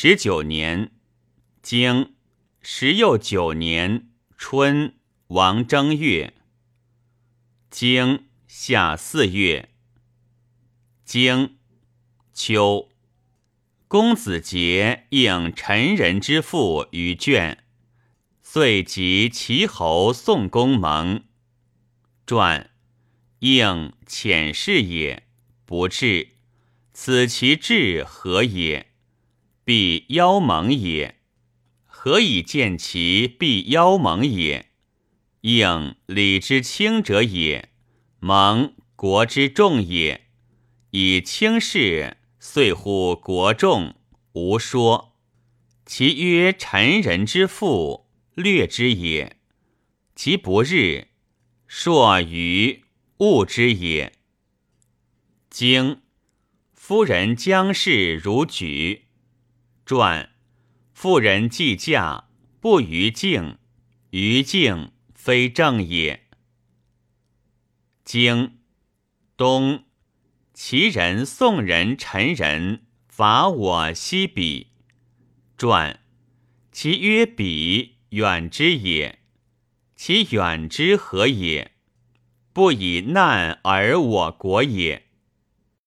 十九年，经十又九年春，王正月。经夏四月。经秋，公子杰应陈人之父于卷，遂及齐侯宋公盟。传应遣事也，不至。此其志何也？必邀盟也。何以见其必邀盟也？应礼之轻者也，盟国之重也。以轻视，遂乎国众，无说。其曰臣人之父，略之也；其不日，硕于物之也。经夫人将事如举。传妇人既嫁，不于敬，于敬非正也。经东。齐人、宋人、陈人伐我西鄙，传其曰鄙远之也，其远之何也？不以难而我国也。